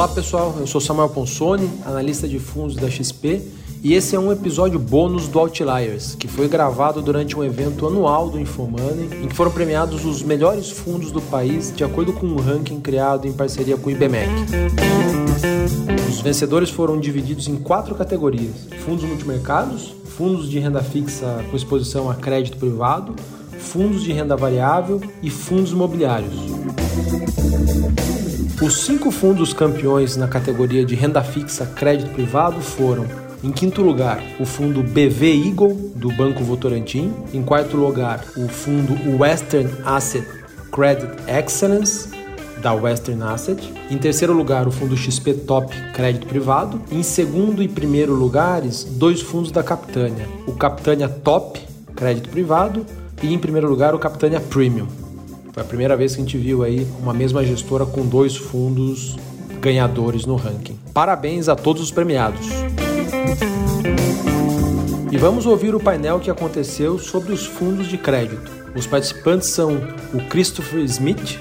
Olá pessoal, eu sou Samuel Ponsoni, analista de fundos da XP, e esse é um episódio bônus do Outliers, que foi gravado durante um evento anual do Infomoney, em que foram premiados os melhores fundos do país de acordo com um ranking criado em parceria com o IBMEC. Os vencedores foram divididos em quatro categorias: fundos multimercados, fundos de renda fixa com exposição a crédito privado, fundos de renda variável e fundos imobiliários. Os cinco fundos campeões na categoria de renda fixa crédito privado foram em quinto lugar, o fundo BV Eagle, do Banco Votorantim. Em quarto lugar, o fundo Western Asset Credit Excellence, da Western Asset. Em terceiro lugar, o fundo XP Top Crédito Privado. Em segundo e primeiro lugares, dois fundos da Capitânia: o Capitânia Top Crédito Privado e, em primeiro lugar, o Capitânia Premium. Foi a primeira vez que a gente viu aí uma mesma gestora com dois fundos ganhadores no ranking. Parabéns a todos os premiados. E vamos ouvir o painel que aconteceu sobre os fundos de crédito. Os participantes são o Christopher Smith,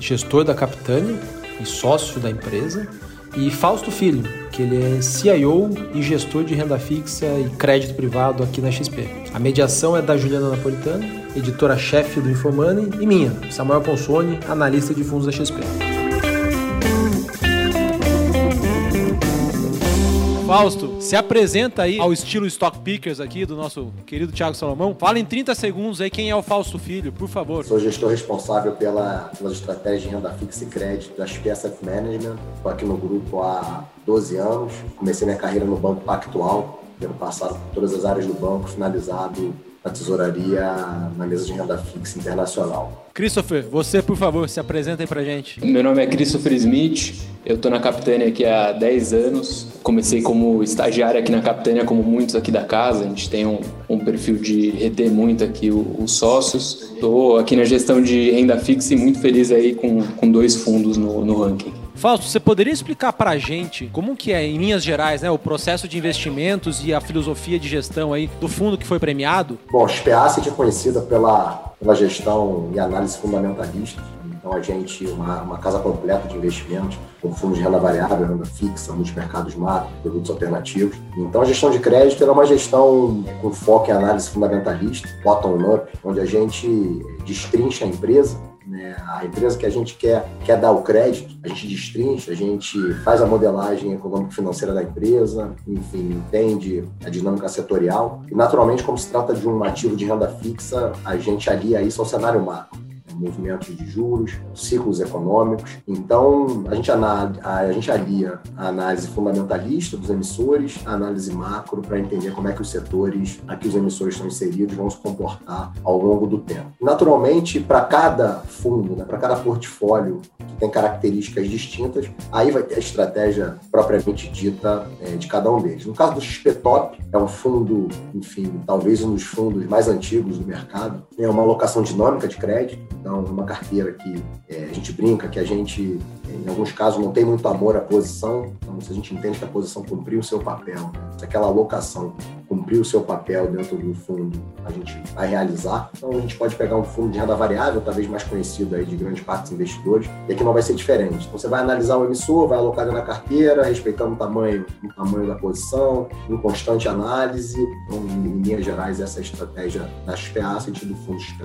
gestor da Capitânia e sócio da empresa, e Fausto Filho, ele é CIO e gestor de renda fixa e crédito privado aqui na XP. A mediação é da Juliana Napolitano, editora-chefe do Infomoney, e minha, Samuel Ponsoni, analista de fundos da XP. Fausto, se apresenta aí ao estilo Stock Pickers aqui do nosso querido Thiago Salomão. Fala em 30 segundos aí quem é o Fausto Filho, por favor. Sou gestor responsável pela, pelas estratégias de renda fixa e crédito da XP Asset Management. Estou aqui no grupo há 12 anos. Comecei minha carreira no Banco Pactual, tendo passado por todas as áreas do banco, finalizado na tesouraria na mesa de renda fixa internacional. Christopher, você, por favor, se apresenta aí pra gente. Meu nome é Christopher Smith, eu tô na Capitânia aqui há 10 anos. Comecei como estagiário aqui na Capitânia, como muitos aqui da casa. A gente tem um, um perfil de reter muito aqui os sócios. Estou aqui na gestão de renda fixa e muito feliz aí com, com dois fundos no, no ranking. Fausto, você poderia explicar para a gente como que é, em linhas gerais, né, o processo de investimentos e a filosofia de gestão aí do fundo que foi premiado? Bom, a SPACet é conhecida pela, pela gestão e análise fundamentalista. Então, a gente, uma, uma casa completa de investimentos, com fundos de renda variável, renda fixa, multimercados macro, produtos alternativos. Então, a gestão de crédito é uma gestão com foco em análise fundamentalista, bottom-up, onde a gente destrincha a empresa né? A empresa que a gente quer, quer dar o crédito, a gente destrincha, a gente faz a modelagem econômico-financeira da empresa, enfim, entende a dinâmica setorial. E, naturalmente, como se trata de um ativo de renda fixa, a gente alia isso ao cenário macro movimentos de juros, ciclos econômicos. Então, a gente, a gente alia a análise fundamentalista dos emissores, a análise macro, para entender como é que os setores a que os emissores estão inseridos vão se comportar ao longo do tempo. Naturalmente, para cada fundo, né, para cada portfólio que tem características distintas, aí vai ter a estratégia propriamente dita é, de cada um deles. No caso do XP Top, é um fundo, enfim, talvez um dos fundos mais antigos do mercado, é uma alocação dinâmica de crédito, então, uma carteira que é, a gente brinca, que a gente, em alguns casos, não tem muito amor à posição. Então, se a gente entende que a posição cumpriu o seu papel, aquela alocação cumpriu o seu papel dentro do fundo, a gente vai realizar. Então, a gente pode pegar um fundo de renda variável, talvez mais conhecido aí de grande parte dos investidores, e aqui não vai ser diferente. Então, você vai analisar o emissor, vai alocar na carteira, respeitando o tamanho, o tamanho da posição, em constante análise. Então, em linhas gerais, essa é a estratégia da SPA, sentido do fundo XP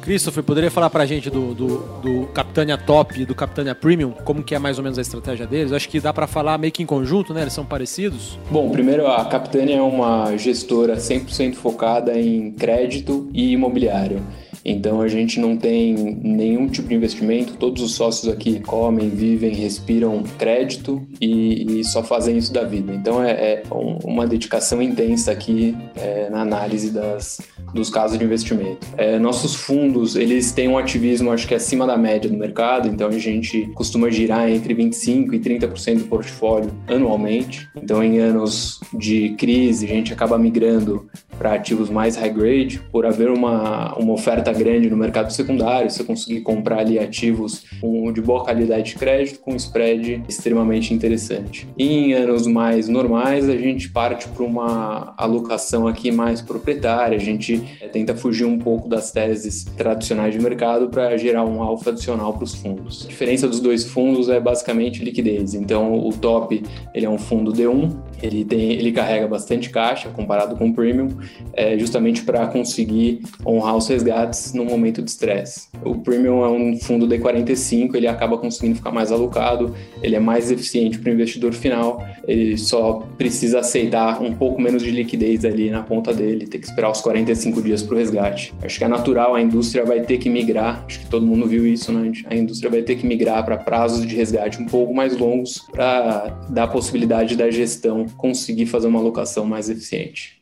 Christopher, poderia falar para a gente do, do, do Capitânia Top e do Capitânia Premium, como que é mais ou menos a estratégia deles? Acho que dá para falar meio que em conjunto, né? Eles são parecidos? Bom, primeiro a Capitânia é uma gestora 100% focada em crédito e imobiliário. Então a gente não tem nenhum tipo de investimento, todos os sócios aqui comem, vivem, respiram crédito e, e só fazem isso da vida. Então é, é uma dedicação intensa aqui é, na análise das, dos casos de investimento. É, nossos fundos, eles têm um ativismo, acho que acima da média do mercado, então a gente costuma girar entre 25% e 30% do portfólio anualmente. Então em anos de crise, a gente acaba migrando para ativos mais high grade, por haver uma, uma oferta grande no mercado secundário, você conseguir comprar ali ativos de boa qualidade de crédito com spread extremamente interessante. E em anos mais normais, a gente parte para uma alocação aqui mais proprietária, a gente é, tenta fugir um pouco das teses tradicionais de mercado para gerar um alfa adicional para os fundos. A diferença dos dois fundos é basicamente liquidez. Então, o top ele é um fundo D1, ele tem, ele carrega bastante caixa comparado com o premium, é, justamente para conseguir honrar os resgates no momento de estresse. O premium é um fundo D45, ele acaba conseguindo ficar mais alocado, ele é mais eficiente para o investidor final, ele só precisa aceitar um pouco menos de liquidez ali na ponta dele, ter que esperar os 45 dias para o resgate. Acho que é natural, a indústria vai ter que migrar, acho que todo mundo viu isso, né? A indústria vai ter que migrar para prazos de resgate um pouco mais longos para dar a possibilidade da gestão conseguir fazer uma alocação mais eficiente.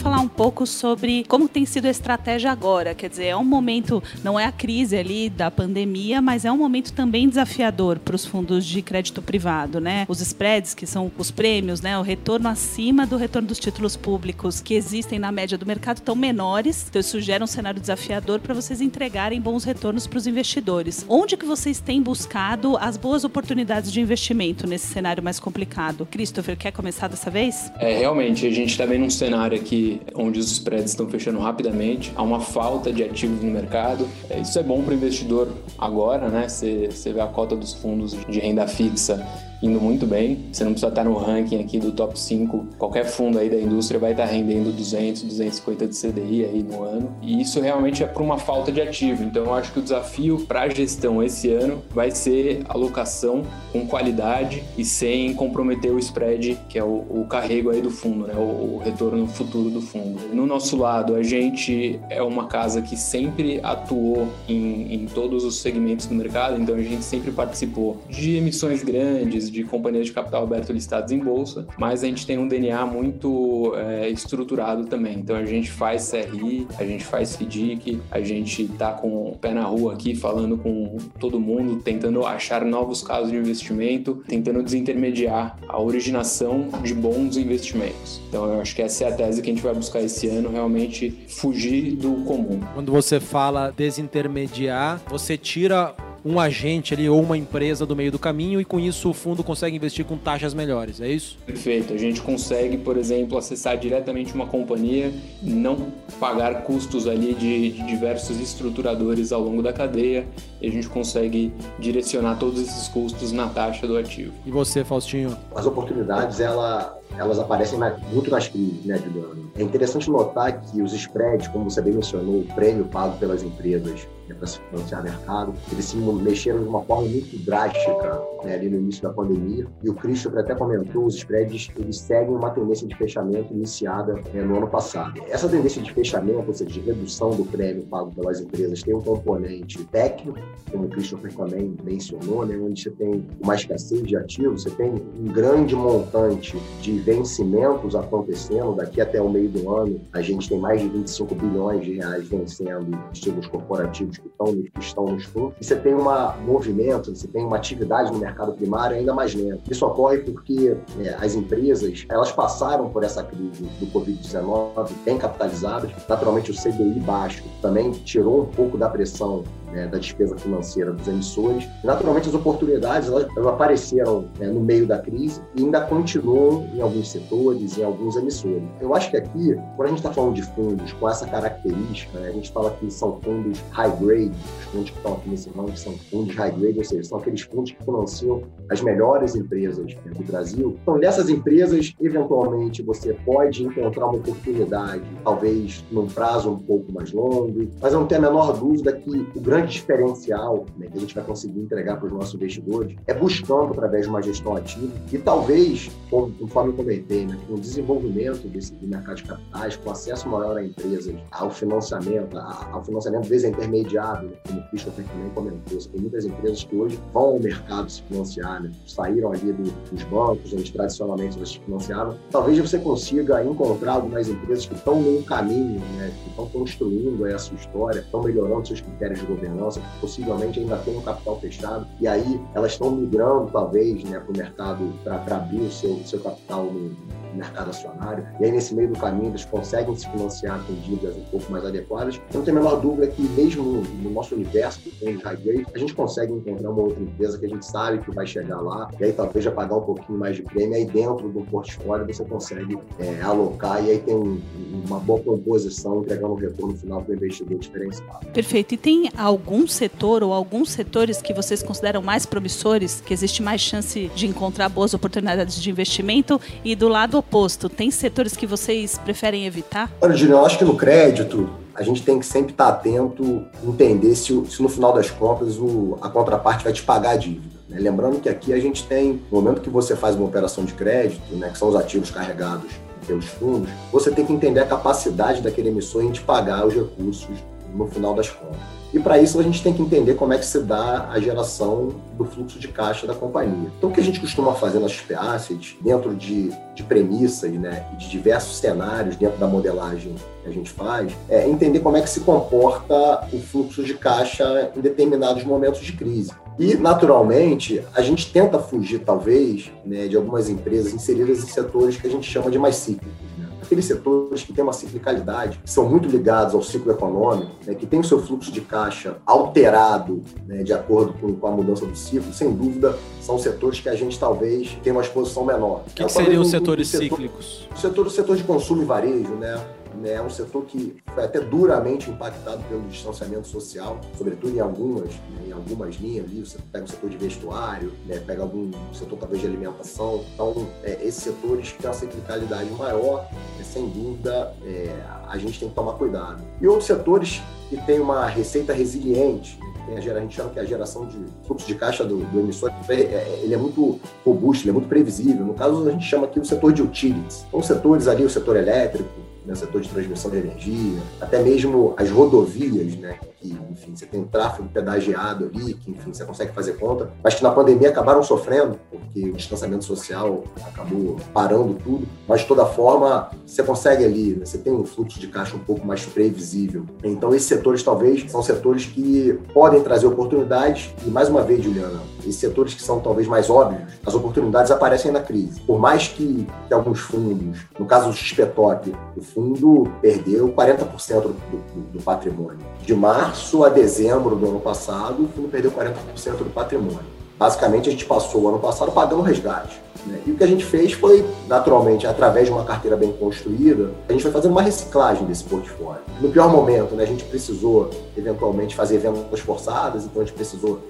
Falar um pouco sobre como tem sido a estratégia agora. Quer dizer, é um momento, não é a crise ali da pandemia, mas é um momento também desafiador para os fundos de crédito privado, né? Os spreads, que são os prêmios, né? O retorno acima do retorno dos títulos públicos que existem na média do mercado estão menores. Então, isso gera um cenário desafiador para vocês entregarem bons retornos para os investidores. Onde que vocês têm buscado as boas oportunidades de investimento nesse cenário mais complicado? Christopher, quer começar dessa vez? É, realmente, a gente está vendo um cenário aqui onde os spreads estão fechando rapidamente, há uma falta de ativos no mercado. É, isso é bom para o investidor agora, né? Você vê a cota dos fundos de renda fixa indo muito bem. Você não precisa estar no ranking aqui do top 5. Qualquer fundo aí da indústria vai estar rendendo 200, 250 de CDI aí no ano. E isso realmente é por uma falta de ativo. Então eu acho que o desafio para a gestão esse ano vai ser alocação com qualidade e sem comprometer o spread, que é o, o carrego aí do fundo, né? O, o retorno futuro do fundo. No nosso lado, a gente é uma casa que sempre atuou em, em todos os segmentos do mercado, então a gente sempre participou de emissões grandes, de companhias de capital aberto listadas em bolsa, mas a gente tem um DNA muito é, estruturado também. Então a gente faz CRI, a gente faz FDIC, a gente tá com o pé na rua aqui falando com todo mundo, tentando achar novos casos de investimento, tentando desintermediar a originação de bons investimentos. Então eu acho que essa é a tese que a gente vai buscar esse ano, realmente fugir do comum. Quando você fala desintermediar, você tira um agente ali ou uma empresa do meio do caminho e com isso o fundo consegue investir com taxas melhores, é isso? Perfeito. A gente consegue, por exemplo, acessar diretamente uma companhia, não pagar custos ali de, de diversos estruturadores ao longo da cadeia e a gente consegue direcionar todos esses custos na taxa do ativo. E você, Faustinho? As oportunidades, ela, elas aparecem muito nas crises, né, Juliano? É interessante notar que os spreads, como você bem mencionou, o prêmio pago pelas empresas né, para se financiar mercado, eles se mexeram de uma forma muito drástica né, ali no início da pandemia. E o Christopher até comentou, os spreads eles seguem uma tendência de fechamento iniciada né, no ano passado. Essa tendência de fechamento, ou seja, de redução do prêmio pago pelas empresas, tem um componente técnico, como o Christopher também mencionou, né, onde você tem uma escassez de ativos, você tem um grande montante de vencimentos acontecendo daqui até o meio do ano. A gente tem mais de 25 bilhões de reais vencendo ativos corporativos que estão, que estão nos fundos. E você tem um movimento, você tem uma atividade no mercado primário ainda mais lenta. Isso ocorre porque é, as empresas elas passaram por essa crise do Covid-19 bem capitalizadas. Naturalmente, o CDI baixo também tirou um pouco da pressão né, da despesa financeira dos emissores. Naturalmente, as oportunidades elas, elas apareceram né, no meio da crise e ainda continuam em alguns setores, em alguns emissores. Eu acho que aqui, quando a gente está falando de fundos com essa característica, né, a gente fala que são fundos high grade, os fundos que estão aqui nesse ranking são fundos high grade, ou seja, são aqueles fundos que financiam as melhores empresas né, do Brasil. Então, nessas empresas, eventualmente, você pode encontrar uma oportunidade, talvez num prazo um pouco mais longo, mas eu não tenho a menor dúvida que o grande grande diferencial né, que a gente vai conseguir entregar para os nossos investidores é buscando através de uma gestão ativa e talvez, conforme eu comentei, né, com o desenvolvimento desse do mercado de capitais, com acesso maior a empresas, ao financiamento, ao financiamento desintermediado, né, como o Christopher também comentou, tem muitas empresas que hoje vão ao mercado se financiar, né, saíram ali do, dos bancos, onde tradicionalmente elas se financiavam. Talvez você consiga encontrar algumas empresas que estão no caminho, né, que estão construindo essa história, estão melhorando seus critérios de governo que possivelmente ainda tem um capital fechado, e aí elas estão migrando, talvez, né, para o mercado para abrir o seu, seu capital no mercado acionário, e aí nesse meio do caminho eles conseguem se financiar com dívidas um pouco mais adequadas. Não tenho a menor dúvida que mesmo no, no nosso universo que tem a gente consegue encontrar uma outra empresa que a gente sabe que vai chegar lá, e aí talvez já pagar um pouquinho mais de prêmio, aí dentro do portfólio você consegue é, alocar e aí tem um, uma boa composição entregando um retorno final para o investidor diferenciado. Perfeito. E tem algum setor ou alguns setores que vocês consideram mais promissores, que existe mais chance de encontrar boas oportunidades de investimento? E do lado oposto, tem setores que vocês preferem evitar? Olha, Julião, eu acho que no crédito a gente tem que sempre estar atento, entender se, se no final das contas o, a contraparte vai te pagar a dívida. Né? Lembrando que aqui a gente tem, no momento que você faz uma operação de crédito, né, que são os ativos carregados pelos fundos, você tem que entender a capacidade daquele emissor em te pagar os recursos no final das contas. E para isso a gente tem que entender como é que se dá a geração do fluxo de caixa da companhia. Então o que a gente costuma fazer nas Assets, dentro de, de premissas né, e de diversos cenários dentro da modelagem que a gente faz, é entender como é que se comporta o fluxo de caixa em determinados momentos de crise. E, naturalmente, a gente tenta fugir, talvez, né, de algumas empresas inseridas em setores que a gente chama de mais cíclicos. Né? Aqueles setores que têm uma ciclicalidade, que são muito ligados ao ciclo econômico, né, que tem o seu fluxo de caixa alterado né, de acordo com, com, a mudança do ciclo, sem dúvida, são setores que a gente talvez tenha uma exposição menor. O que, que seriam os setores cíclicos? O setor, o setor de consumo e varejo, né? Né, é um setor que foi até duramente impactado pelo distanciamento social, sobretudo em algumas, né, em algumas linhas ali, você pega o setor de vestuário, né, pega algum setor talvez de alimentação, então é, esses setores que têm uma ciclicalidade maior, é, sem dúvida, é, a gente tem que tomar cuidado. E outros setores que têm uma receita resiliente, tem a, gente chama que é a geração de fluxo de caixa do, do emissor, é, é, ele é muito robusto, ele é muito previsível. No caso, a gente chama aqui o setor de utilities. São setores ali, o setor elétrico, no setor de transmissão de energia, até mesmo as rodovias, né, que, enfim, você tem um tráfego pedagiado ali, que, enfim, você consegue fazer conta, mas que na pandemia acabaram sofrendo, porque o distanciamento social acabou parando tudo, mas de toda forma, você consegue ali, né, você tem um fluxo de caixa um pouco mais previsível. Então, esses setores talvez são setores que podem trazer oportunidades, e mais uma vez, Juliana, esses setores que são talvez mais óbvios, as oportunidades aparecem na crise. Por mais que, que alguns fundos, no caso do XPTOP, o fundo perdeu 40% do, do, do patrimônio. De março a dezembro do ano passado, o fundo perdeu 40% do patrimônio. Basicamente, a gente passou o ano passado pagando resgate. Né? E o que a gente fez foi, naturalmente, através de uma carteira bem construída, a gente foi fazendo uma reciclagem desse portfólio. No pior momento, né, a gente precisou, eventualmente, fazer vendas forçadas, então a gente precisou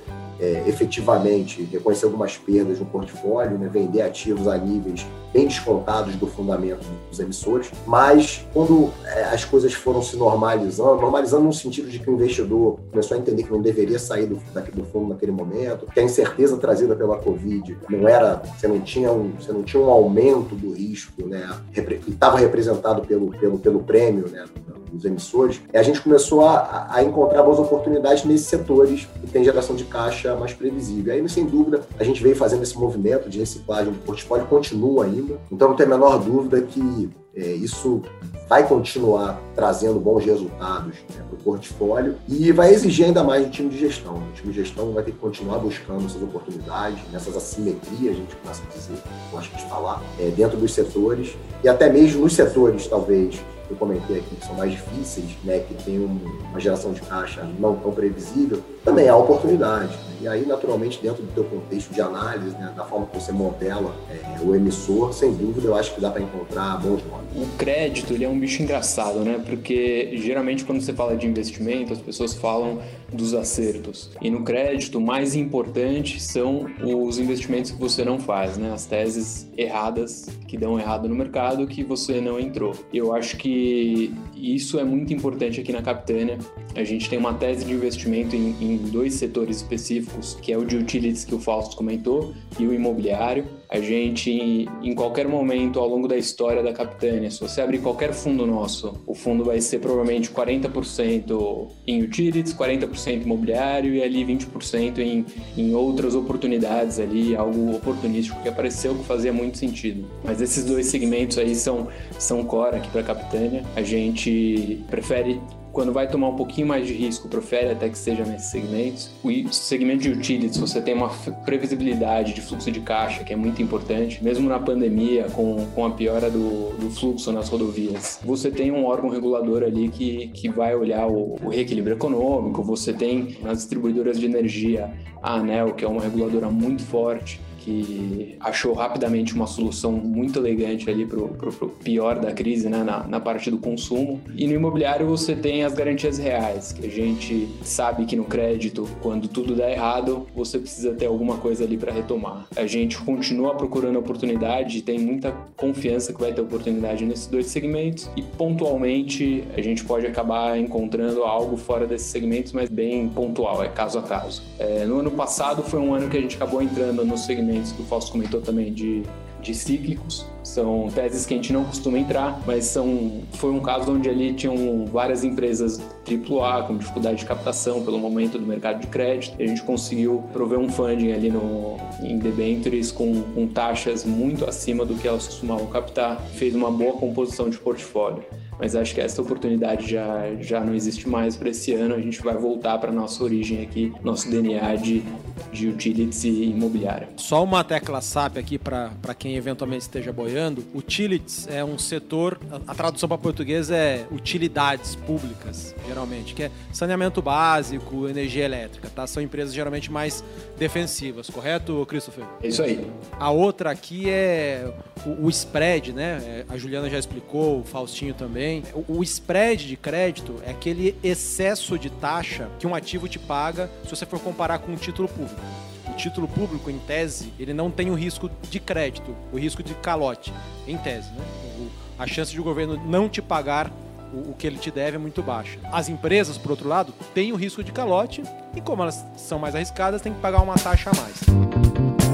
é, efetivamente reconhecer algumas perdas no portfólio, né, vender ativos a níveis bem descontados do fundamento dos emissores, mas quando é, as coisas foram se normalizando, normalizando no sentido de que o investidor começou a entender que não deveria sair do, do fundo naquele momento, que a incerteza trazida pela Covid não era, você não tinha um, você não tinha um aumento do risco, né, que estava representado pelo, pelo, pelo prêmio, né, dos emissores, a gente começou a, a encontrar boas oportunidades nesses setores que tem geração de caixa mais previsível. Aí, sem dúvida, a gente veio fazendo esse movimento de reciclagem do portfólio, continua ainda. Então, não tem a menor dúvida que é, isso vai continuar trazendo bons resultados né, para o portfólio e vai exigir ainda mais do time de gestão. O time de gestão vai ter que continuar buscando essas oportunidades, nessas assimetrias, a gente começa a dizer, gosto de falar, é, dentro dos setores e até mesmo nos setores, talvez, eu comentei aqui, que são mais difíceis, né, que tem uma geração de caixa não tão previsível, também há oportunidade. Né? E aí, naturalmente, dentro do teu contexto de análise, né, da forma que você modela é, o emissor, sem dúvida, eu acho que dá para encontrar bons nomes. O crédito, ele é um bicho engraçado, né? Porque geralmente quando você fala de investimento, as pessoas falam dos acertos. E no crédito, o mais importante são os investimentos que você não faz, né? As teses erradas que dão errado no mercado que você não entrou. Eu acho que isso é muito importante aqui na Capitânia. A gente tem uma tese de investimento em, em dois setores específicos, que é o de utilities que o Fausto comentou e o imobiliário. A gente, em qualquer momento ao longo da história da Capitânia, se você abrir qualquer fundo nosso, o fundo vai ser provavelmente 40% em utilities, 40% imobiliário e ali 20% em, em outras oportunidades ali, algo oportunístico que apareceu que fazia muito sentido. Mas esses dois segmentos aí são, são core aqui para a Capitânia. A gente prefere quando vai tomar um pouquinho mais de risco, profere até que seja nesses segmentos. O segmento de utilities, você tem uma previsibilidade de fluxo de caixa, que é muito importante, mesmo na pandemia, com, com a piora do, do fluxo nas rodovias. Você tem um órgão regulador ali que, que vai olhar o, o reequilíbrio econômico, você tem nas distribuidoras de energia a ANEL, que é uma reguladora muito forte, que achou rapidamente uma solução muito elegante ali para o pior da crise, né, na, na parte do consumo. E no imobiliário você tem as garantias reais, que a gente sabe que no crédito, quando tudo dá errado, você precisa ter alguma coisa ali para retomar. A gente continua procurando oportunidade tem muita confiança que vai ter oportunidade nesses dois segmentos e pontualmente a gente pode acabar encontrando algo fora desses segmentos, mas bem pontual, é caso a caso. É, no ano passado foi um ano que a gente acabou entrando no segmento que o Fausto comentou também de, de cíclicos. São teses que a gente não costuma entrar, mas são, foi um caso onde ali tinham várias empresas AAA com dificuldade de captação pelo momento do mercado de crédito. A gente conseguiu prover um funding ali no, em debentures com, com taxas muito acima do que elas costumavam captar. Fez uma boa composição de portfólio mas acho que essa oportunidade já, já não existe mais para esse ano. A gente vai voltar para nossa origem aqui, nosso DNA de, de utilities e imobiliária. Só uma tecla SAP aqui para quem eventualmente esteja boiando. Utilities é um setor, a, a tradução para português é utilidades públicas, geralmente, que é saneamento básico, energia elétrica, tá? São empresas geralmente mais defensivas, correto, Christopher? É isso aí. A outra aqui é o, o spread, né? É, a Juliana já explicou, o Faustinho também. O, o spread de crédito é aquele excesso de taxa que um ativo te paga se você for comparar com um título público. O título público, em tese, ele não tem o risco de crédito, o risco de calote, em tese, né? A chance de o governo não te pagar o, o, que ele te deve é muito baixa. As empresas, por outro lado, têm o risco de calote e, como elas são mais arriscadas, têm que pagar uma taxa a mais.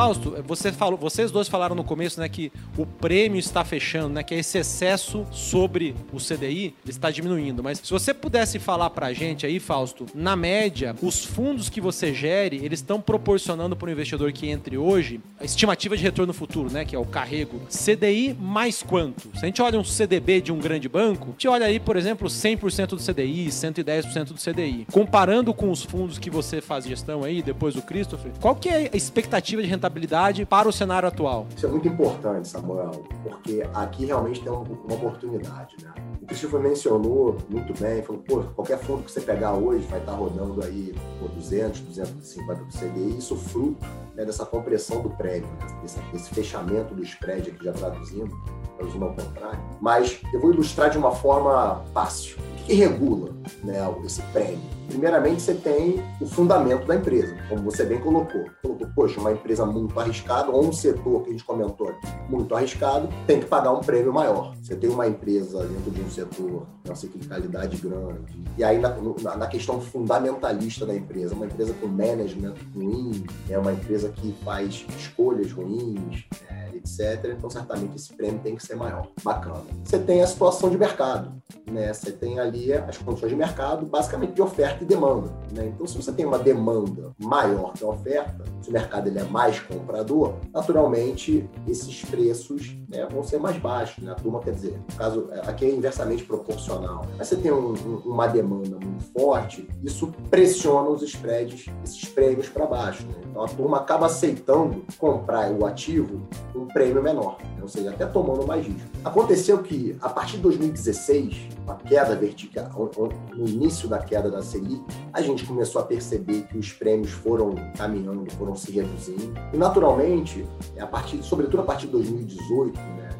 Fausto, você falou, vocês dois falaram no começo, né, que o prêmio está fechando, né, que esse excesso sobre o CDI está diminuindo. Mas se você pudesse falar para a gente aí, Fausto, na média, os fundos que você gere, eles estão proporcionando para o investidor que entre hoje a estimativa de retorno futuro, né, que é o carrego, CDI mais quanto? Se a gente olha um CDB de um grande banco, a gente olha aí, por exemplo, 100% do CDI, 110% do CDI. Comparando com os fundos que você faz gestão aí, depois do Christopher, qual que é a expectativa de rentabilidade rentabilidade para o cenário atual? Isso é muito importante, Samuel, porque aqui realmente tem uma, oportunidade. Né? O Christopher mencionou muito bem, falou, pô, qualquer fundo que você pegar hoje vai estar rodando aí por 200, 250 do CDI, isso fruto né, dessa compressão do prédio, né? desse, desse, fechamento do spread aqui já traduzindo, traduzindo ao contrário. Mas eu vou ilustrar de uma forma fácil. O que regula né, esse prêmio? Primeiramente, você tem o fundamento da empresa, como você bem colocou. Colocou, poxa, uma empresa muito arriscada, ou um setor que a gente comentou aqui, muito arriscado, tem que pagar um prêmio maior. Você tem uma empresa dentro de um setor, uma ciclicalidade grande, e aí na, na, questão fundamentalista da empresa, uma empresa com management ruim, é uma empresa que faz escolhas ruins, é, etc. Então, certamente, esse prêmio tem que ser maior. Bacana. Você tem a situação de mercado, né? Você tem ali as condições de mercado, basicamente de oferta e demanda. Né? Então, se você tem uma demanda maior que a oferta, se o mercado ele é mais comprador, naturalmente esses preços né, vão ser mais baixos. Né? A turma quer dizer, no caso, aqui é inversamente proporcional. Mas você tem um, um, uma demanda muito forte, isso pressiona os spreads, esses prêmios para baixo. Né? Então a turma acaba aceitando comprar o ativo um prêmio menor, né? ou seja, até tomando mais risco. Aconteceu que, a partir de 2016, a queda vertical, no início da queda da Selic, a gente começou a perceber que os prêmios foram caminhando, foram se reduzindo. E, naturalmente, a partir, sobretudo a partir de 2018, né,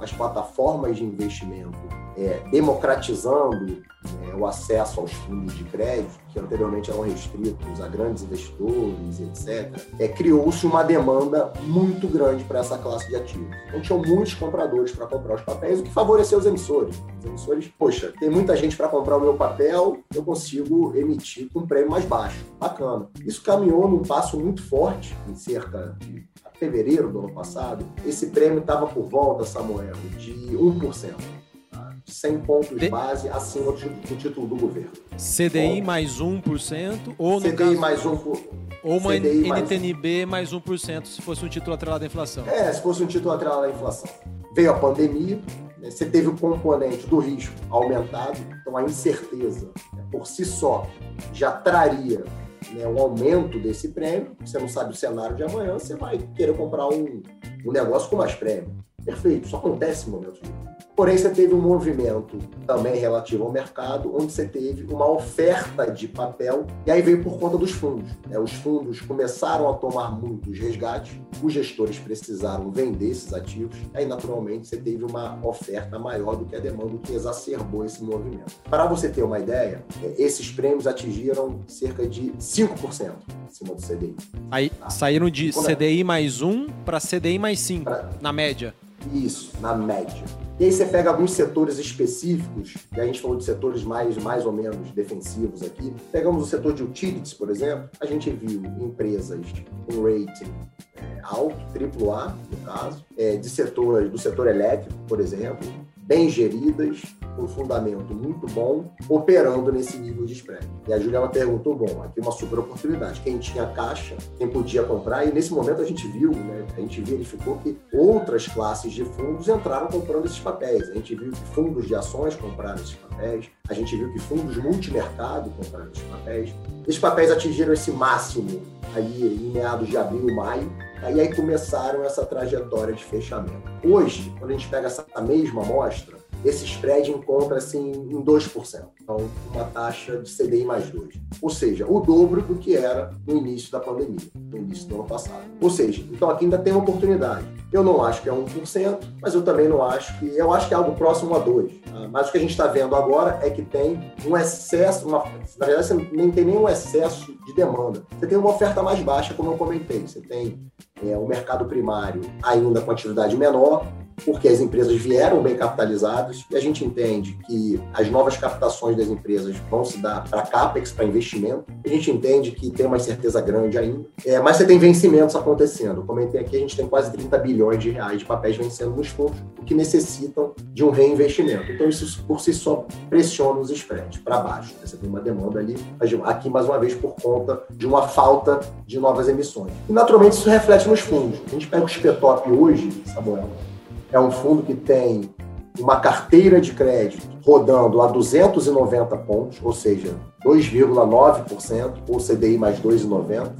as plataformas de investimento é, democratizando é, o acesso aos fundos de crédito, que anteriormente eram restritos a grandes investidores, etc., é, criou-se uma demanda muito grande para essa classe de ativos. Então, tinham muitos compradores para comprar os papéis, o que favoreceu os emissores. Os emissores, poxa, tem muita gente para comprar o meu papel, eu consigo emitir com um prêmio mais baixo. Bacana. Isso caminhou num passo muito forte, em cerca de fevereiro do ano passado. Esse prêmio estava por volta, Samuel, de 1%. 100 pontos de... base acima do, título do governo. CDI Bom, mais 1%, ou no CDI caso... mais 1%. Ou uma CDI NTNB mais 1% se fosse um título atrelado à inflação. É, se fosse um título atrelado à inflação. veio a pandemia, né, você teve o componente do risco aumentado, então a incerteza né, por si só já traria né, um aumento desse prêmio. Você não sabe o cenário de amanhã, você vai querer comprar um, um negócio com mais prêmio. Perfeito, isso acontece em momentos de Porém, você teve um movimento também relativo ao mercado, onde você teve uma oferta de papel, e aí veio por conta dos fundos. Né? Os fundos começaram a tomar muitos resgates, os gestores precisaram vender esses ativos, aí naturalmente você teve uma oferta maior do que a demanda, o que exacerbou esse movimento. Para você ter uma ideia, é, esses prêmios atingiram cerca de 5% acima do CDI. Aí tá? saíram de CDI mais 1 para CDI mais 5, pra... na média. Isso, na média. E aí você pega alguns setores específicos, e a gente falou de setores mais, mais ou menos defensivos aqui. Pegamos o setor de utilities, por exemplo, a gente viu empresas com rating é, alto, AAA, no caso, é, de setor, do setor elétrico, por exemplo, bem geridas, com fundamento muito bom, operando nesse nível de spread. E a Juliana perguntou, bom, aqui uma super oportunidade. Quem tinha caixa, quem podia comprar, e nesse momento a gente viu, né, a gente verificou que outras classes de fundos entraram comprando esses papéis. A gente viu que fundos de ações compraram esses papéis, a gente viu que fundos multimercado compraram esses papéis. Esses papéis atingiram esse máximo aí em meados de abril, maio, e aí começaram essa trajetória de fechamento. Hoje, quando a gente pega essa mesma amostra, esse spread encontra-se em 2%. Então, uma taxa de CDI mais 2. Ou seja, o dobro do que era no início da pandemia, no início do ano passado. Ou seja, então aqui ainda tem uma oportunidade. Eu não acho que é 1%, mas eu também não acho que. Eu acho que é algo próximo a 2%. Tá? Mas o que a gente está vendo agora é que tem um excesso, uma, na verdade, você nem tem nenhum excesso de demanda. Você tem uma oferta mais baixa, como eu comentei. Você tem é, o mercado primário ainda com atividade menor, porque as empresas vieram bem capitalizadas e a gente entende que as novas captações das empresas vão se dar para CAPEX, para investimento. A gente entende que tem uma incerteza grande ainda, é, mas você tem vencimentos acontecendo. comentei aqui, a gente tem quase 30 bilhões de reais de papéis vencendo nos fundos, o que necessitam de um reinvestimento. Então, isso por si só pressiona os spreads para baixo. Você tem uma demanda ali, aqui mais uma vez por conta de uma falta de novas emissões. E naturalmente isso reflete nos fundos. A gente pega o SPTOP hoje, Samuel, é um fundo que tem uma carteira de crédito rodando a 290 pontos, ou seja, 2,9%, ou CDI mais 2,90%.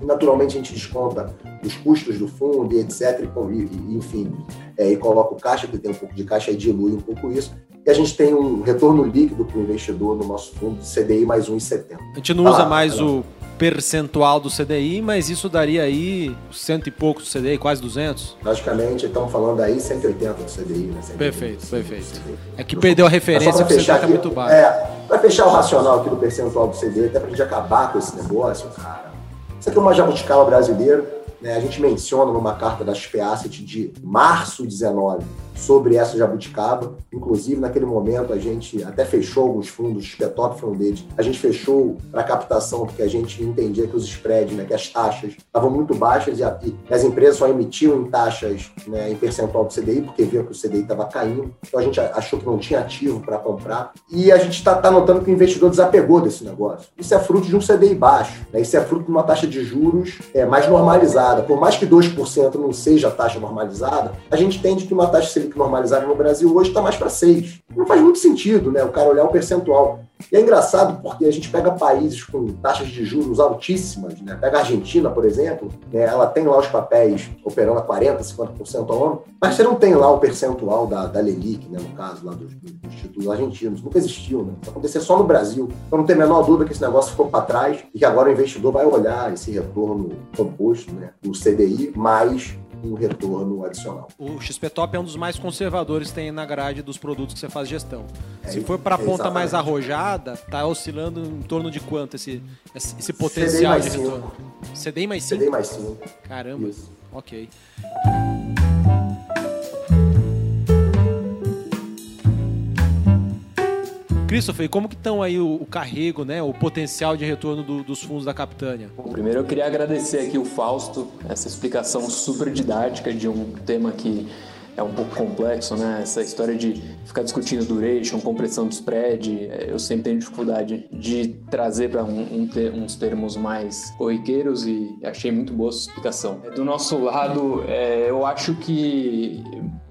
E, naturalmente, a gente desconta os custos do fundo e etc. E, enfim, é, e coloca o caixa, que tem um pouco de caixa e dilui um pouco isso. E a gente tem um retorno líquido para o investidor no nosso fundo de CDI mais 1,70. A gente não usa ah, mais o percentual do CDI, mas isso daria aí cento e poucos do CDI, quase 200? Praticamente, estamos falando aí 180 do CDI, né? perfeito, perfeito. É que perdeu a referência, é que o CDI está muito baixo. É, para fechar o racional aqui do percentual do CDI, até para a gente acabar com esse negócio, cara. Isso aqui é uma jabuticaba brasileira, né? A gente menciona numa carta da XP Asset de março 19 sobre essa jabuticaba. Inclusive, naquele momento, a gente até fechou alguns fundos, o Spetop foi um deles. A gente fechou para captação porque a gente entendia que os spreads, né, que as taxas estavam muito baixas e, a, e as empresas só emitiam em taxas né, em percentual do CDI, porque viam que o CDI estava caindo. Então, a gente achou que não tinha ativo para comprar. E a gente está tá notando que o investidor desapegou desse negócio. Isso é fruto de um CDI baixo. Né? Isso é fruto de uma taxa de juros é, mais normalizada. Por mais que 2% não seja a taxa normalizada, a gente entende que uma taxa Selic normalizada no Brasil hoje está mais para 6. Não faz muito sentido, né? O cara olhar o percentual. E é engraçado porque a gente pega países com taxas de juros altíssimas, né? Pega a Argentina, por exemplo, né? ela tem lá os papéis operando a 40%, 50% ao ano, mas você não tem lá o percentual da, da Lelic, né? no caso lá dos, dos institutos argentinos. Nunca existiu, né? Isso acontecer só no Brasil. Então não tem a menor dúvida que esse negócio ficou para trás e que agora o investidor vai olhar esse retorno composto né? do CDI mais um retorno adicional. O XP Top é um dos mais conservadores que tem na grade dos produtos que você faz gestão. É, Se for para a ponta mais arrojada, tá oscilando em torno de quanto esse, esse potencial de retorno? CDI mais 5? CDI mais 5. Caramba. Isso. Ok. Christopher, como que estão aí o, o, carrego, né, o potencial de retorno do, dos fundos da Capitânia? Bom, primeiro eu queria agradecer aqui o Fausto, essa explicação super didática de um tema que é um pouco complexo, né? Essa história de ficar discutindo duration, compressão do spread, é, eu sempre tenho dificuldade de trazer para um, um ter, uns termos mais corriqueiros e achei muito boa a sua explicação. Do nosso lado, é, eu acho que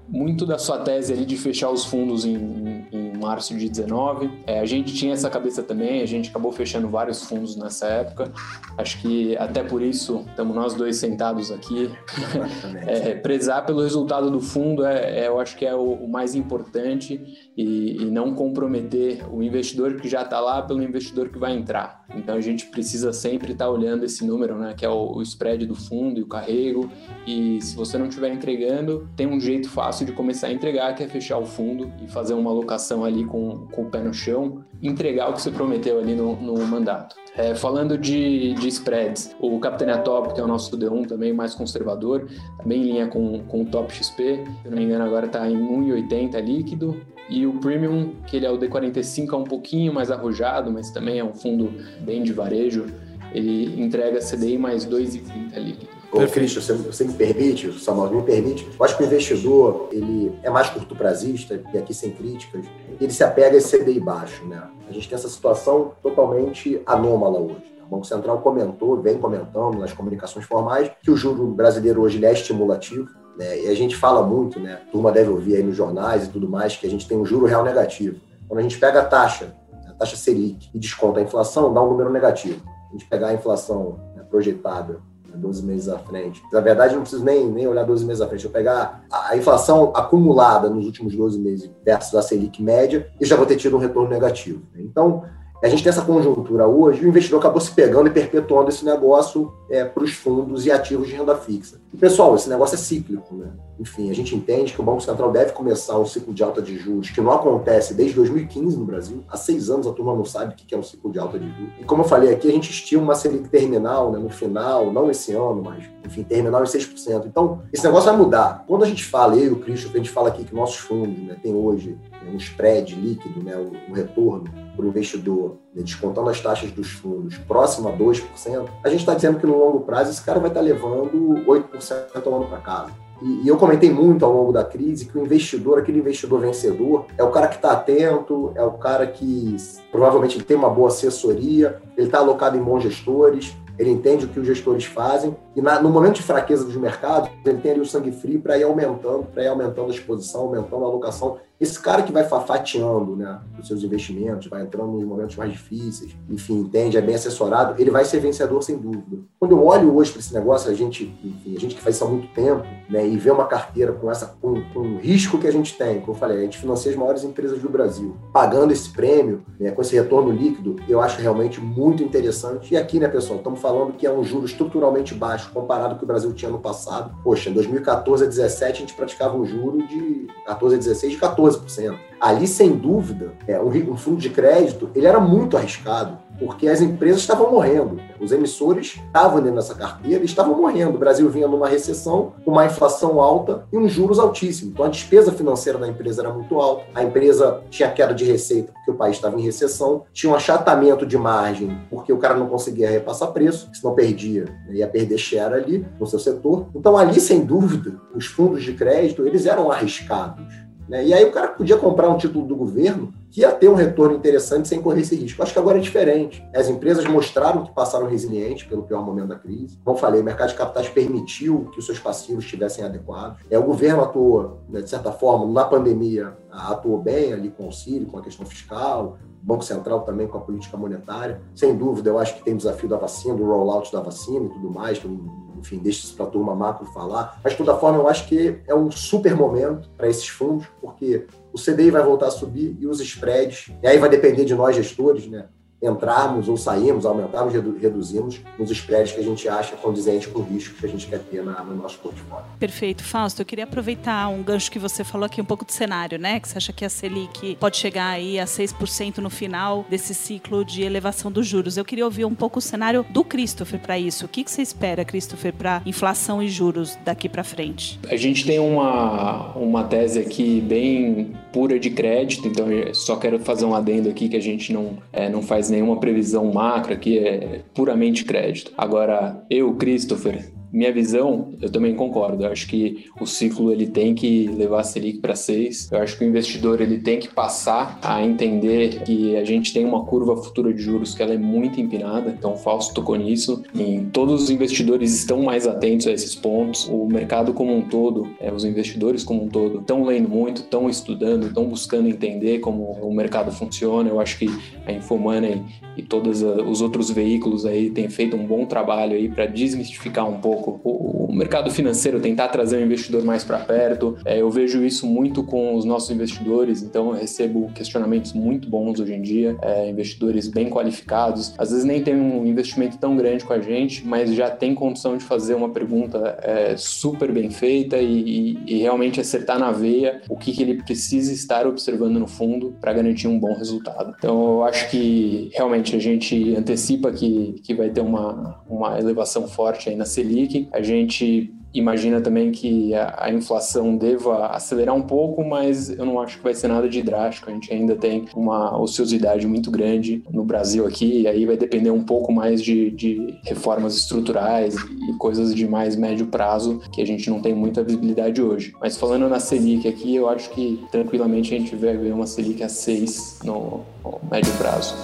muito da sua tese ali de fechar os fundos em março de 19. É, a gente tinha essa cabeça também, a gente acabou fechando vários fundos nessa época. Acho que até por isso estamos nós dois sentados aqui. é, prezar pelo resultado do fundo é, é eu acho que é o, o mais importante e, e, não comprometer o investidor que já está lá pelo investidor que vai entrar. Então a gente precisa sempre estar tá olhando esse número, né, que é o, o spread do fundo e o carrego. E se você não estiver entregando, tem um jeito fácil de começar a entregar, que é fechar o fundo e fazer uma alocação ali com, com o pé no chão, entregar o que você prometeu ali no, no mandato. É, falando de, de, spreads, o Capitania Top, que é o nosso D1 também mais conservador, também em linha com, com o Top XP, se não me engano agora está em 1,80 líquido, e o Premium, que ele é o D45, é um pouquinho mais arrojado, mas também é um fundo bem de varejo, ele entrega CDI mais 2,30 líquido. Ô, Christian, você, você me permite, Samuel, me permite, eu acho que o investidor, ele é mais curto prazista, e aqui sem críticas, ele se apega a esse CDI baixo, né? A gente tem essa situação totalmente anômala hoje. Né? O Banco Central comentou, vem comentando nas comunicações formais, que o juro brasileiro hoje é estimulativo, né? E a gente fala muito, né? A turma deve ouvir aí nos jornais e tudo mais, que a gente tem um juro real negativo. Quando a gente pega a taxa, a taxa Selic, e desconta a inflação, dá um número negativo. A gente pegar a inflação né, projetada 12 meses à frente. Na verdade, não preciso nem, nem olhar 12 meses à frente. Eu pegar a, a inflação acumulada nos últimos 12 meses versus a Selic média e já vou ter tido um retorno negativo. Então, a gente tem essa conjuntura hoje, o investidor acabou se pegando e perpetuando esse negócio é, para os fundos e ativos de renda fixa. E, pessoal, esse negócio é cíclico, né? Enfim, a gente entende que o Banco Central deve começar um ciclo de alta de juros que não acontece desde 2015 no Brasil. Há seis anos a turma não sabe o que é um ciclo de alta de juros. E como eu falei aqui, a gente estima uma Selic terminal né, no final, não esse ano, mas, enfim, terminal em 6%. Então, esse negócio vai mudar. Quando a gente fala, eu e o Cristo, a gente fala aqui que nossos fundos né, tem hoje um spread líquido, né, o retorno para o investidor, né, descontando as taxas dos fundos, próximo a 2%, a gente está dizendo que no longo prazo esse cara vai estar tá levando 8% ao ano para casa. E, e, eu comentei muito ao longo da crise que o investidor, aquele investidor vencedor, é o cara que está atento, é o cara que provavelmente tem uma boa assessoria, ele está alocado em bons gestores, ele entende o que os gestores fazem e na, no momento de fraqueza dos mercados, ele tem ali o sangue frio para ir aumentando, para ir aumentando a exposição, aumentando a alocação esse cara que vai fatiando né, os seus investimentos, vai entrando nos momentos mais difíceis, enfim, entende, é bem assessorado, ele vai ser vencedor sem dúvida. Quando eu olho hoje para esse negócio, a gente, enfim, a gente que faz isso há muito tempo, né, e vê uma carteira com essa com, com o risco que a gente tem, como eu falei, a gente financia as maiores empresas do Brasil, pagando esse prêmio, né, com esse retorno líquido, eu acho realmente muito interessante. E aqui, né, pessoal, estamos falando que é um juro estruturalmente baixo comparado com o que o Brasil tinha no passado. Poxa, em 2014 a 2017 a gente praticava um juro de 14 a 16 de 14 12%. Ali, sem dúvida, é, um fundo de crédito ele era muito arriscado porque as empresas estavam morrendo. Os emissores estavam dentro dessa carteira e estavam morrendo. O Brasil vinha numa recessão, uma inflação alta e uns juros altíssimos. Então a despesa financeira da empresa era muito alta, a empresa tinha queda de receita porque o país estava em recessão, tinha um achatamento de margem porque o cara não conseguia repassar preço, senão perdia, né? ia perder share ali no seu setor. Então ali, sem dúvida, os fundos de crédito eles eram arriscados. Né? E aí o cara podia comprar um título do governo que ia ter um retorno interessante sem correr esse risco. Acho que agora é diferente. As empresas mostraram que passaram resilientes pelo pior momento da crise. Como falei, o mercado de capitais permitiu que os seus passivos estivessem adequados. É, o governo atuou, né, de certa forma, na pandemia, atuou bem ali com o auxílio, com a questão fiscal, Banco Central também com a política monetária. Sem dúvida, eu acho que tem desafio da vacina, do rollout da vacina e tudo mais, que enfim, deixa isso para a turma macro falar. Mas, de toda forma, eu acho que é um super momento para esses fundos, porque o CDI vai voltar a subir e os spreads, e aí vai depender de nós gestores, né? Entrarmos ou sairmos, aumentarmos, redu reduzirmos nos spreads que a gente acha condizente com o risco que a gente quer ter na, no nosso portfólio. Perfeito. Fausto, eu queria aproveitar um gancho que você falou aqui um pouco de cenário, né? Que você acha que a Selic pode chegar aí a 6% no final desse ciclo de elevação dos juros. Eu queria ouvir um pouco o cenário do Christopher para isso. O que, que você espera, Christopher, para inflação e juros daqui para frente? A gente tem uma, uma tese aqui bem pura de crédito, então só quero fazer um adendo aqui que a gente não, é, não faz nenhuma previsão macro aqui, é puramente crédito. Agora, eu, Christopher, minha visão, eu também concordo. Eu acho que o ciclo ele tem que levar a Selic para 6. Eu acho que o investidor ele tem que passar a entender que a gente tem uma curva futura de juros que ela é muito empinada. Então, o Fausto tocou nisso. E todos os investidores estão mais atentos a esses pontos. O mercado como um todo, é, os investidores como um todo, estão lendo muito, estão estudando, estão buscando entender como o mercado funciona. Eu acho que a Infomoney e todos os outros veículos aí têm feito um bom trabalho aí para desmistificar um pouco o, mercado financeiro, tentar trazer o investidor mais para perto. É, eu vejo isso muito com os nossos investidores, então eu recebo questionamentos muito bons hoje em dia, é, investidores bem qualificados. Às vezes nem tem um investimento tão grande com a gente, mas já tem condição de fazer uma pergunta é, super bem feita e, e, e, realmente acertar na veia o que, que ele precisa estar observando no fundo para garantir um bom resultado. Então eu acho que realmente a gente antecipa que, que vai ter uma, uma elevação forte aí na Selic. A gente imagina também que a, a, inflação deva acelerar um pouco, mas eu não acho que vai ser nada de drástico. A gente ainda tem uma ociosidade muito grande no Brasil aqui, e aí vai depender um pouco mais de, de reformas estruturais e coisas de mais médio prazo que a gente não tem muita visibilidade hoje. Mas falando na Selic aqui, eu acho que tranquilamente a gente vai ver uma Selic a 6 no, no médio prazo.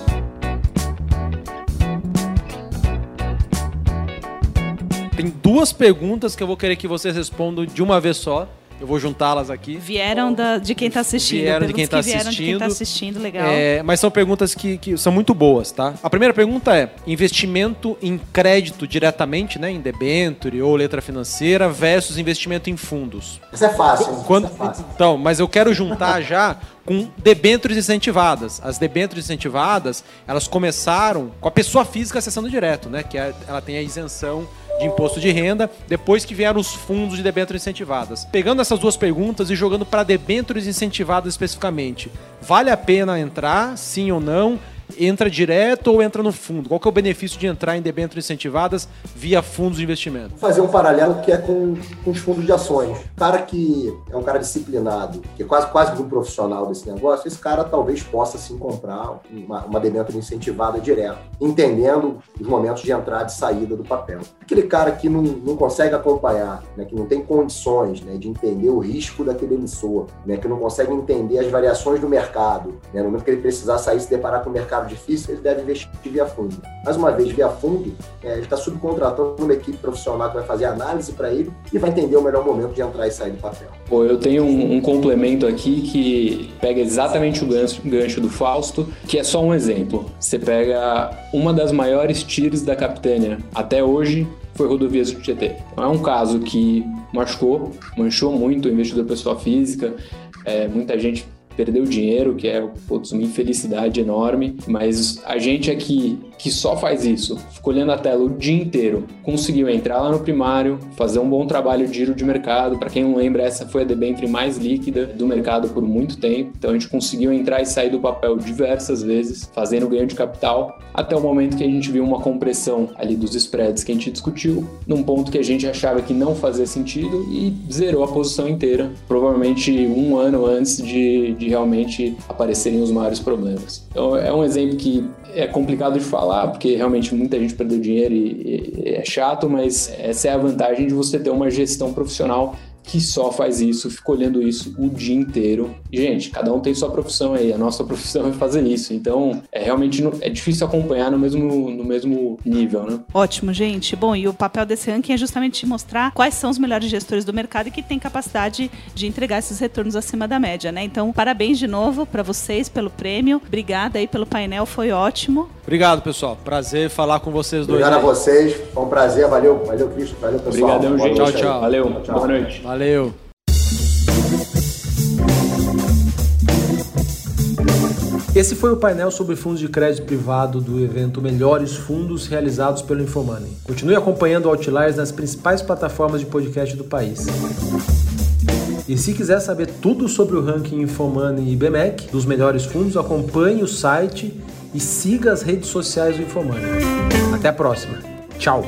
Tem duas perguntas que eu vou querer que vocês respondam de uma vez só. Eu vou juntá-las aqui. Vieram da, de quem está assistindo. Vieram de quem está assistindo. De quem tá assistindo, legal. É, mas são perguntas que, que, são muito boas, tá? A primeira pergunta é: investimento em crédito diretamente, né, em debenture ou letra financeira versus investimento em fundos. Isso é fácil. Quando, é fácil. Então, mas eu quero juntar já com debêntures incentivadas. As debêntures incentivadas, elas começaram com a pessoa física acessando direto, né, que é, ela tem a isenção de imposto de renda, depois que vieram os fundos de debêntures incentivadas. Pegando essas duas perguntas e jogando para debêntures incentivadas especificamente, vale a pena entrar, sim ou não? Entra direto ou entra no fundo? Qual que é o benefício de entrar em debêntures incentivadas via fundos de investimento? Vou fazer um paralelo que é com, com os fundos de ações. O cara que é um cara disciplinado, que é quase, quase um profissional desse negócio, esse cara talvez possa sim comprar uma, uma debênture incentivada direto, entendendo os momentos de entrada e saída do papel. Aquele cara que não, não consegue acompanhar, né, que não tem condições né, de entender o risco daquele emissor, né, que não consegue entender as variações do mercado, né, no momento que ele precisar sair se deparar com o mercado mercado difícil, ele deve investir via fundo. Mais uma vez, via fundo, é, ele está subcontratando uma equipe profissional que vai fazer análise para ele e vai entender o melhor momento de entrar e sair do papel. Pô, eu tenho um, um complemento aqui que pega exatamente o gancho, gancho do Fausto, que é só um exemplo. Você pega uma das maiores tiros da Capitânia até hoje, foi rodovias do Tietê. Então, é um caso que machucou, manchou muito o investidor pessoa física, é, muita gente perdeu dinheiro, que é putz, uma infelicidade enorme, mas a gente aqui que só faz isso, ficou olhando a tela o dia inteiro, conseguiu entrar lá no primário, fazer um bom trabalho de giro de mercado. Para quem não lembra, essa foi a debenture mais líquida do mercado por muito tempo. Então a gente conseguiu entrar e sair do papel diversas vezes, fazendo ganho de capital, até o momento que a gente viu uma compressão ali dos spreads que a gente discutiu, num ponto que a gente achava que não fazia sentido e zerou a posição inteira, provavelmente um ano antes de, de realmente aparecerem os maiores problemas. Então é um exemplo que é complicado de falar, porque realmente muita gente perdeu dinheiro e, e é chato, mas essa é a vantagem de você ter uma gestão profissional que só faz isso, fica olhando isso o dia inteiro. gente, cada um tem sua profissão aí, a nossa profissão é fazer isso. Então, é realmente é difícil acompanhar no mesmo, no mesmo nível, né? Ótimo, gente. Bom, e o papel desse ranking é justamente mostrar quais são os melhores gestores do mercado e que têm capacidade de entregar esses retornos acima da média, né? Então, parabéns de novo para vocês pelo prêmio. Obrigada aí pelo painel, foi ótimo. Obrigado, pessoal. Prazer falar com vocês dois. Obrigado aí. a vocês. Foi um prazer. Valeu, valeu, Cristo. Valeu, pessoal. Obrigadão, gente. Tchau, tchau. Valeu. Tchau. Boa noite. Valeu. Esse foi o painel sobre fundos de crédito privado do evento Melhores Fundos realizados pelo Infomoney. Continue acompanhando o Outliers nas principais plataformas de podcast do país. E se quiser saber tudo sobre o ranking Infomoney e BMEC dos melhores fundos, acompanhe o site e siga as redes sociais do Infomoney. Até a próxima. Tchau.